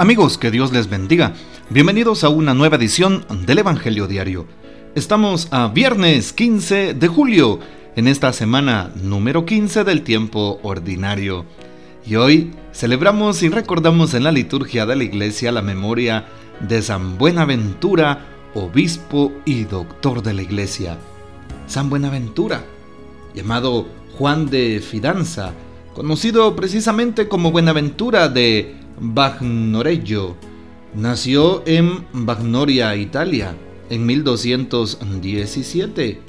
Amigos, que Dios les bendiga. Bienvenidos a una nueva edición del Evangelio Diario. Estamos a viernes 15 de julio, en esta semana número 15 del tiempo ordinario. Y hoy celebramos y recordamos en la liturgia de la iglesia la memoria de San Buenaventura, obispo y doctor de la iglesia. San Buenaventura, llamado Juan de Fidanza, conocido precisamente como Buenaventura de Bagnoregio. Nació en Bagnoria, Italia, en 1217.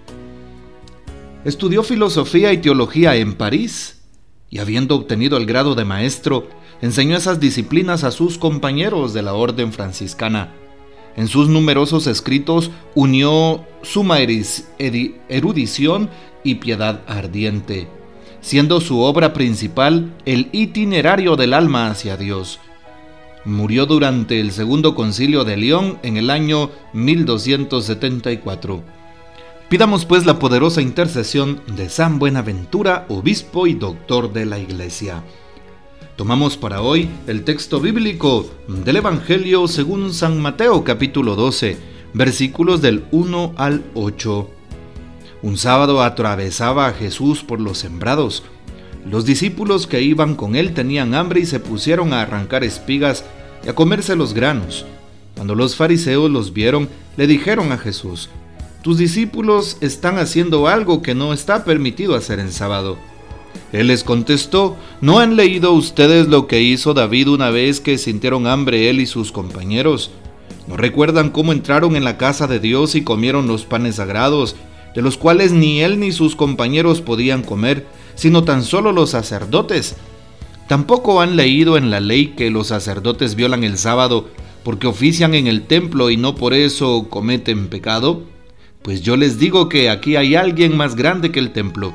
Estudió filosofía y teología en París y habiendo obtenido el grado de maestro, enseñó esas disciplinas a sus compañeros de la orden franciscana. En sus numerosos escritos unió suma erudición y piedad ardiente siendo su obra principal el itinerario del alma hacia Dios. Murió durante el segundo concilio de León en el año 1274. Pidamos pues la poderosa intercesión de San Buenaventura, obispo y doctor de la Iglesia. Tomamos para hoy el texto bíblico del Evangelio según San Mateo capítulo 12, versículos del 1 al 8. Un sábado atravesaba a Jesús por los sembrados. Los discípulos que iban con él tenían hambre y se pusieron a arrancar espigas y a comerse los granos. Cuando los fariseos los vieron, le dijeron a Jesús, Tus discípulos están haciendo algo que no está permitido hacer en sábado. Él les contestó, ¿no han leído ustedes lo que hizo David una vez que sintieron hambre él y sus compañeros? ¿No recuerdan cómo entraron en la casa de Dios y comieron los panes sagrados de los cuales ni él ni sus compañeros podían comer, sino tan solo los sacerdotes. Tampoco han leído en la ley que los sacerdotes violan el sábado porque ofician en el templo y no por eso cometen pecado. Pues yo les digo que aquí hay alguien más grande que el templo.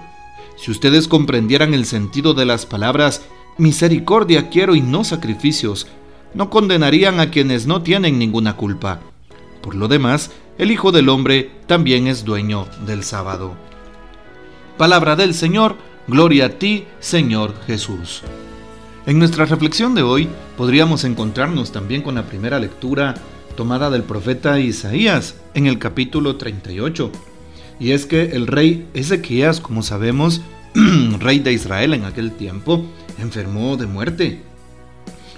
Si ustedes comprendieran el sentido de las palabras misericordia quiero y no sacrificios, no condenarían a quienes no tienen ninguna culpa. Por lo demás, el Hijo del Hombre también es dueño del sábado. Palabra del Señor, gloria a ti, Señor Jesús. En nuestra reflexión de hoy podríamos encontrarnos también con la primera lectura tomada del profeta Isaías en el capítulo 38. Y es que el rey Ezequías, como sabemos, rey de Israel en aquel tiempo, enfermó de muerte.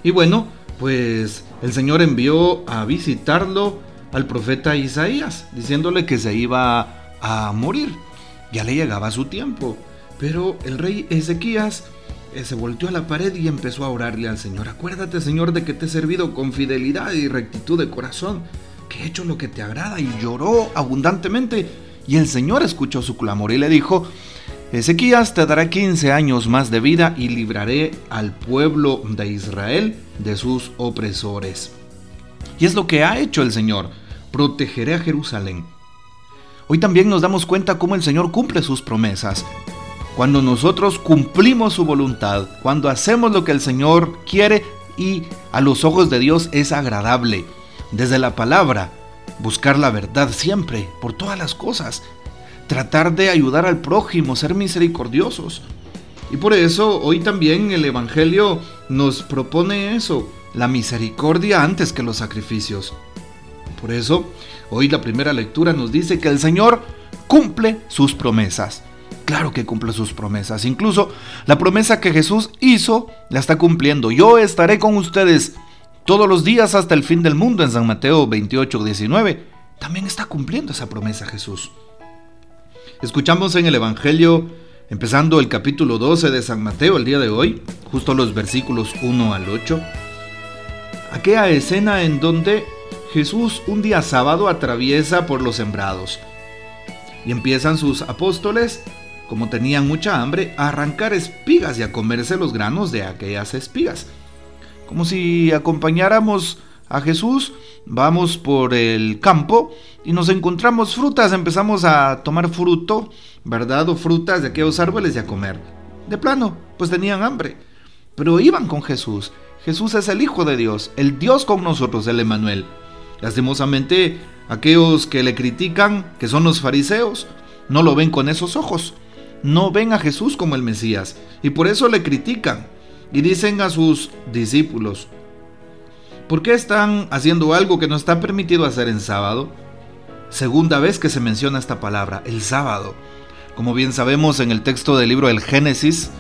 Y bueno, pues el Señor envió a visitarlo al profeta Isaías, diciéndole que se iba a morir. Ya le llegaba su tiempo. Pero el rey Ezequías eh, se volteó a la pared y empezó a orarle al Señor. Acuérdate, Señor, de que te he servido con fidelidad y rectitud de corazón, que he hecho lo que te agrada y lloró abundantemente. Y el Señor escuchó su clamor y le dijo, Ezequías te dará 15 años más de vida y libraré al pueblo de Israel de sus opresores. Y es lo que ha hecho el Señor. Protegeré a Jerusalén. Hoy también nos damos cuenta cómo el Señor cumple sus promesas. Cuando nosotros cumplimos su voluntad, cuando hacemos lo que el Señor quiere y a los ojos de Dios es agradable. Desde la palabra, buscar la verdad siempre, por todas las cosas. Tratar de ayudar al prójimo, ser misericordiosos. Y por eso hoy también el Evangelio nos propone eso, la misericordia antes que los sacrificios. Por eso, hoy la primera lectura nos dice que el Señor cumple sus promesas. Claro que cumple sus promesas. Incluso la promesa que Jesús hizo la está cumpliendo. Yo estaré con ustedes todos los días hasta el fin del mundo en San Mateo 28, 19. También está cumpliendo esa promesa Jesús. Escuchamos en el Evangelio, empezando el capítulo 12 de San Mateo el día de hoy, justo los versículos 1 al 8 aquella escena en donde Jesús un día sábado atraviesa por los sembrados y empiezan sus apóstoles, como tenían mucha hambre, a arrancar espigas y a comerse los granos de aquellas espigas. Como si acompañáramos a Jesús, vamos por el campo y nos encontramos frutas, empezamos a tomar fruto, ¿verdad? O frutas de aquellos árboles y a comer. De plano, pues tenían hambre. Pero iban con Jesús Jesús es el Hijo de Dios, el Dios con nosotros, el Emanuel. Lastimosamente, aquellos que le critican, que son los fariseos, no lo ven con esos ojos. No ven a Jesús como el Mesías y por eso le critican y dicen a sus discípulos, ¿Por qué están haciendo algo que no está permitido hacer en sábado? Segunda vez que se menciona esta palabra, el sábado. Como bien sabemos en el texto del libro del Génesis,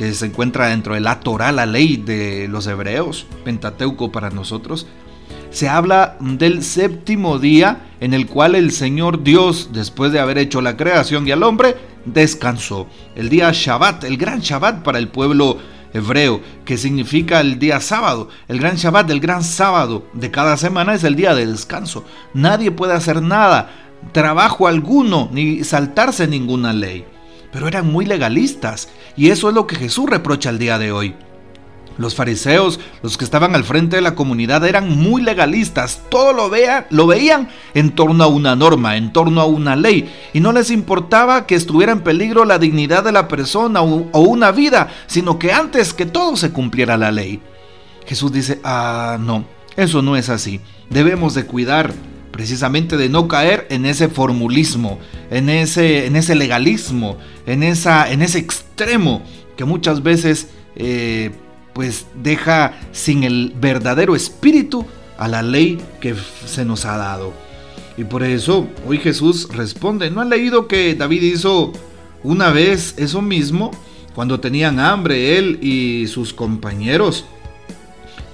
que se encuentra dentro de la Torah, la ley de los hebreos, Pentateuco para nosotros, se habla del séptimo día en el cual el Señor Dios, después de haber hecho la creación y al hombre, descansó. El día Shabbat, el gran Shabbat para el pueblo hebreo, que significa el día sábado. El gran Shabbat, el gran sábado de cada semana es el día de descanso. Nadie puede hacer nada, trabajo alguno, ni saltarse ninguna ley. Pero eran muy legalistas y eso es lo que Jesús reprocha el día de hoy. Los fariseos, los que estaban al frente de la comunidad, eran muy legalistas. Todo lo, lo veían en torno a una norma, en torno a una ley. Y no les importaba que estuviera en peligro la dignidad de la persona o, o una vida, sino que antes que todo se cumpliera la ley. Jesús dice, ah, no, eso no es así. Debemos de cuidar precisamente de no caer en ese formulismo, en ese, en ese legalismo, en, esa, en ese extremo que muchas veces eh, pues deja sin el verdadero espíritu a la ley que se nos ha dado. Y por eso hoy Jesús responde, ¿no han leído que David hizo una vez eso mismo cuando tenían hambre él y sus compañeros?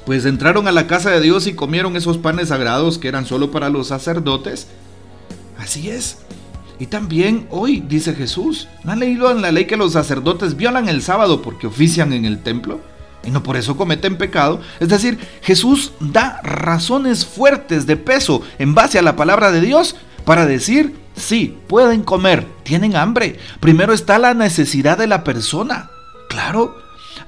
Pues entraron a la casa de Dios y comieron esos panes sagrados que eran solo para los sacerdotes. Así es. Y también hoy, dice Jesús, ¿no han leído en la ley que los sacerdotes violan el sábado porque ofician en el templo? y no por eso cometen pecado. Es decir, Jesús da razones fuertes de peso en base a la palabra de Dios para decir, sí, pueden comer, tienen hambre. Primero está la necesidad de la persona. Claro,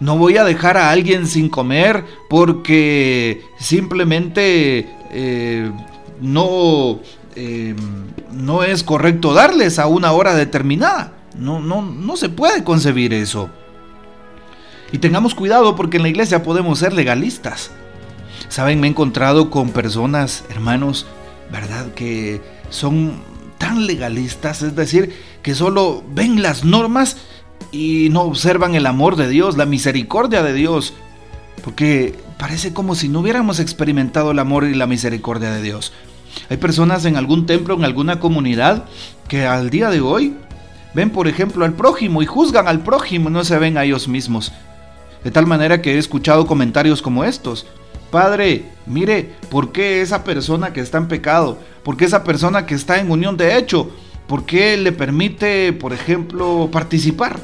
no voy a dejar a alguien sin comer porque simplemente eh, no, eh, no es correcto darles a una hora determinada. No, no, no se puede concebir eso. Y tengamos cuidado porque en la iglesia podemos ser legalistas. Saben, me he encontrado con personas, hermanos, ¿verdad? Que son tan legalistas, es decir, que solo ven las normas y no observan el amor de Dios, la misericordia de Dios. Porque parece como si no hubiéramos experimentado el amor y la misericordia de Dios. Hay personas en algún templo, en alguna comunidad, que al día de hoy ven, por ejemplo, al prójimo y juzgan al prójimo, no se ven a ellos mismos. De tal manera que he escuchado comentarios como estos. Padre, mire, ¿por qué esa persona que está en pecado? ¿Por qué esa persona que está en unión de hecho? ¿Por qué le permite, por ejemplo, participar?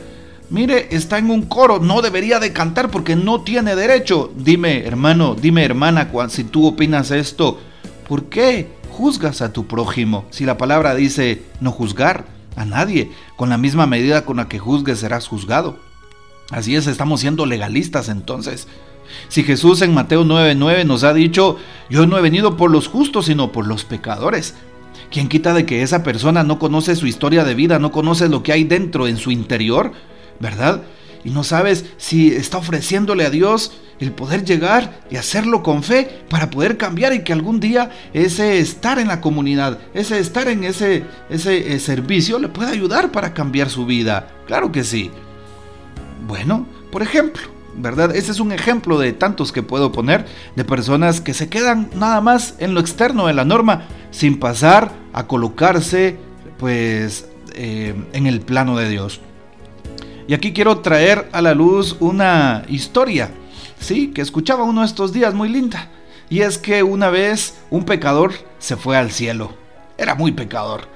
Mire, está en un coro, no debería de cantar porque no tiene derecho. Dime, hermano, dime, hermana, si tú opinas esto, ¿por qué juzgas a tu prójimo? Si la palabra dice no juzgar a nadie, con la misma medida con la que juzgues serás juzgado. Así es, estamos siendo legalistas entonces. Si Jesús en Mateo 9:9 nos ha dicho, yo no he venido por los justos, sino por los pecadores. ¿Quién quita de que esa persona no conoce su historia de vida, no conoce lo que hay dentro, en su interior? ¿Verdad? Y no sabes si está ofreciéndole a Dios el poder llegar y hacerlo con fe para poder cambiar y que algún día ese estar en la comunidad, ese estar en ese, ese eh, servicio le pueda ayudar para cambiar su vida. Claro que sí. Bueno, por ejemplo, ¿verdad? Ese es un ejemplo de tantos que puedo poner de personas que se quedan nada más en lo externo de la norma sin pasar a colocarse pues eh, en el plano de Dios. Y aquí quiero traer a la luz una historia, sí, que escuchaba uno estos días muy linda. Y es que una vez un pecador se fue al cielo. Era muy pecador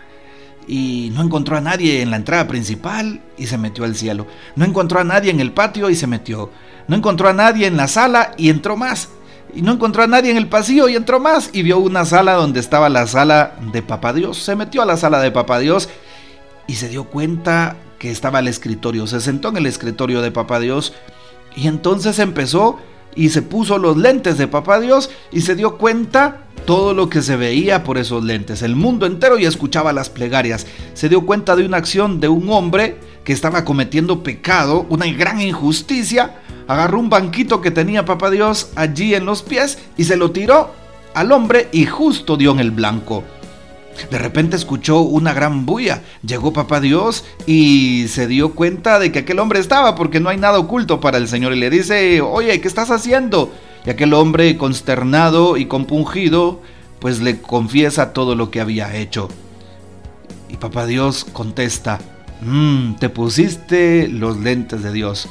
y no encontró a nadie en la entrada principal y se metió al cielo. No encontró a nadie en el patio y se metió. No encontró a nadie en la sala y entró más. Y no encontró a nadie en el pasillo y entró más y vio una sala donde estaba la sala de Papá Dios. Se metió a la sala de Papá Dios y se dio cuenta que estaba el escritorio. Se sentó en el escritorio de Papá Dios y entonces empezó y se puso los lentes de Papá Dios y se dio cuenta todo lo que se veía por esos lentes, el mundo entero y escuchaba las plegarias. Se dio cuenta de una acción de un hombre que estaba cometiendo pecado, una gran injusticia. Agarró un banquito que tenía Papá Dios allí en los pies y se lo tiró al hombre y justo dio en el blanco. De repente escuchó una gran bulla. Llegó Papá Dios y se dio cuenta de que aquel hombre estaba porque no hay nada oculto para el Señor. Y le dice, oye, ¿qué estás haciendo? Y aquel hombre consternado y compungido, pues le confiesa todo lo que había hecho. Y papá Dios contesta, mmm, te pusiste los lentes de Dios,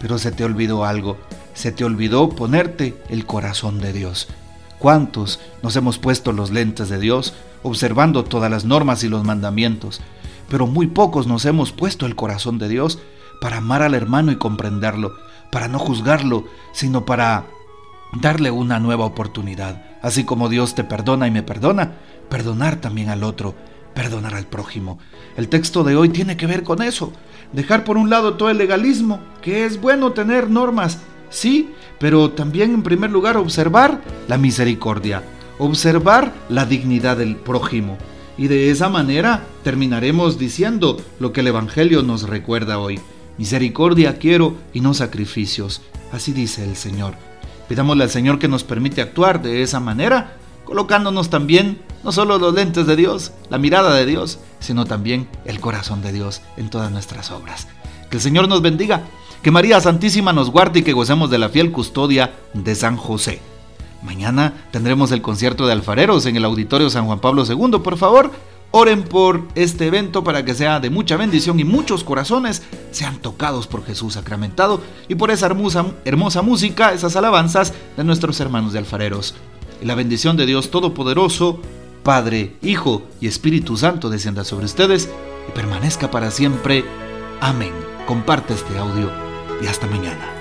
pero se te olvidó algo, se te olvidó ponerte el corazón de Dios. ¿Cuántos nos hemos puesto los lentes de Dios, observando todas las normas y los mandamientos? Pero muy pocos nos hemos puesto el corazón de Dios para amar al hermano y comprenderlo, para no juzgarlo, sino para darle una nueva oportunidad. Así como Dios te perdona y me perdona, perdonar también al otro, perdonar al prójimo. El texto de hoy tiene que ver con eso. Dejar por un lado todo el legalismo, que es bueno tener normas, sí, pero también en primer lugar observar la misericordia, observar la dignidad del prójimo. Y de esa manera terminaremos diciendo lo que el Evangelio nos recuerda hoy. Misericordia quiero y no sacrificios. Así dice el Señor. Pidámosle al Señor que nos permite actuar de esa manera, colocándonos también no solo los lentes de Dios, la mirada de Dios, sino también el corazón de Dios en todas nuestras obras. Que el Señor nos bendiga, que María Santísima nos guarde y que gocemos de la fiel custodia de San José. Mañana tendremos el concierto de alfareros en el Auditorio San Juan Pablo II. Por favor, oren por este evento para que sea de mucha bendición y muchos corazones sean tocados por Jesús sacramentado y por esa hermosa, música, esas alabanzas de nuestros hermanos de alfareros. Y la bendición de Dios Todopoderoso, Padre, Hijo y Espíritu Santo descienda sobre ustedes y permanezca para siempre. Amén. Comparte este audio y hasta mañana.